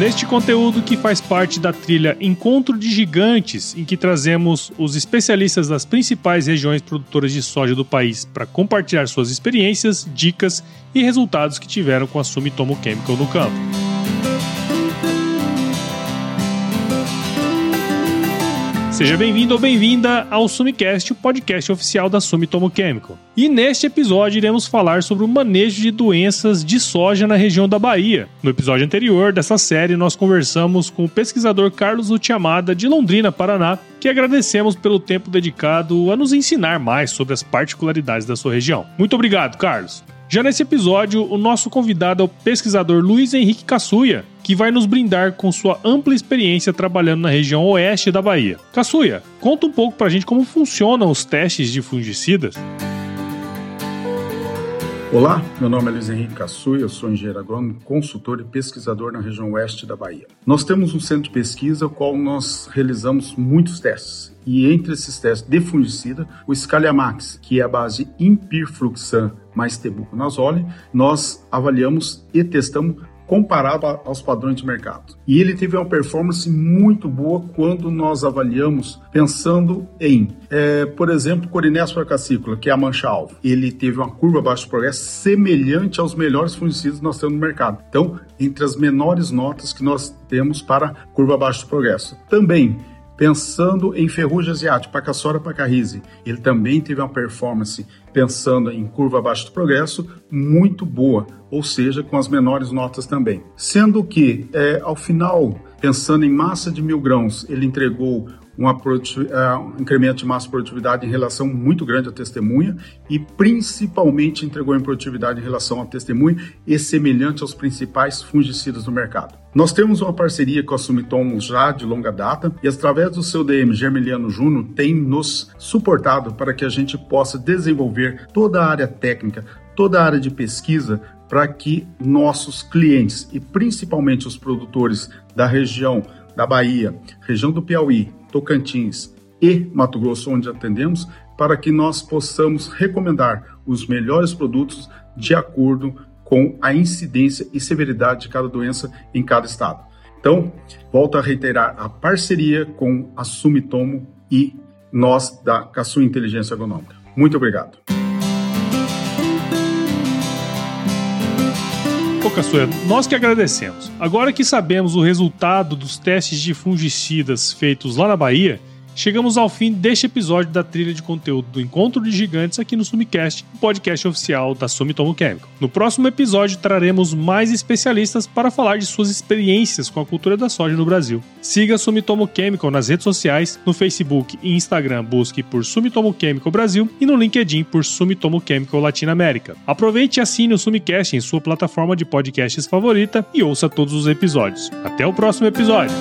Neste conteúdo que faz parte da trilha Encontro de Gigantes, em que trazemos os especialistas das principais regiões produtoras de soja do país para compartilhar suas experiências, dicas e resultados que tiveram com a Sumitomo Chemical no campo. Seja bem-vindo ou bem-vinda ao Sumicast, o podcast oficial da Sumitomo Chemical. E neste episódio iremos falar sobre o manejo de doenças de soja na região da Bahia. No episódio anterior dessa série, nós conversamos com o pesquisador Carlos Utiamada, de Londrina, Paraná, que agradecemos pelo tempo dedicado a nos ensinar mais sobre as particularidades da sua região. Muito obrigado, Carlos. Já nesse episódio, o nosso convidado é o pesquisador Luiz Henrique Cassuia, que vai nos brindar com sua ampla experiência trabalhando na região oeste da Bahia. Cassuia, conta um pouco pra gente como funcionam os testes de fungicidas. Olá, meu nome é Luiz Henrique Cassuia, eu sou engenheiro agrônomo, consultor e pesquisador na região oeste da Bahia. Nós temos um centro de pesquisa, o qual nós realizamos muitos testes. E entre esses testes de fungicida, o Scaliamax, que é a base Impirfluxan mais tebuconazole, nós avaliamos e testamos comparado aos padrões de mercado. E ele teve uma performance muito boa quando nós avaliamos pensando em, é, por exemplo, Corinéspora cassícula, que é a mancha-alvo. Ele teve uma curva abaixo do progresso semelhante aos melhores fungicidas que nós temos no mercado. Então, entre as menores notas que nós temos para curva abaixo do progresso. Também pensando em ferrugem asiática, Pacassora pacarrise. Ele também teve uma performance, pensando em curva abaixo do progresso, muito boa, ou seja, com as menores notas também. Sendo que, é, ao final, pensando em massa de mil grãos, ele entregou uma uh, um incremento de massa de produtividade em relação muito grande à testemunha e principalmente entregou em produtividade em relação à testemunha e semelhante aos principais fungicidas do mercado. Nós temos uma parceria com a Sumitomo já de longa data e através do seu DM Germiliano Júnior tem nos suportado para que a gente possa desenvolver toda a área técnica, toda a área de pesquisa para que nossos clientes e principalmente os produtores da região da Bahia, região do Piauí, Tocantins e Mato Grosso, onde atendemos, para que nós possamos recomendar os melhores produtos de acordo com a incidência e severidade de cada doença em cada estado. Então, volto a reiterar a parceria com a Sumitomo e nós da Caçu Inteligência Agronômica. Muito obrigado. Ô nós que agradecemos. Agora que sabemos o resultado dos testes de fungicidas feitos lá na Bahia, Chegamos ao fim deste episódio da trilha de conteúdo do Encontro de Gigantes aqui no Sumicast, o podcast oficial da Sumitomo Chemical. No próximo episódio traremos mais especialistas para falar de suas experiências com a cultura da soja no Brasil. Siga Sumitomo Chemical nas redes sociais, no Facebook e Instagram busque por Sumitomo Chemical Brasil e no LinkedIn por Sumitomo Chemical Latinoamérica. Aproveite e assine o Sumicast em sua plataforma de podcasts favorita e ouça todos os episódios. Até o próximo episódio!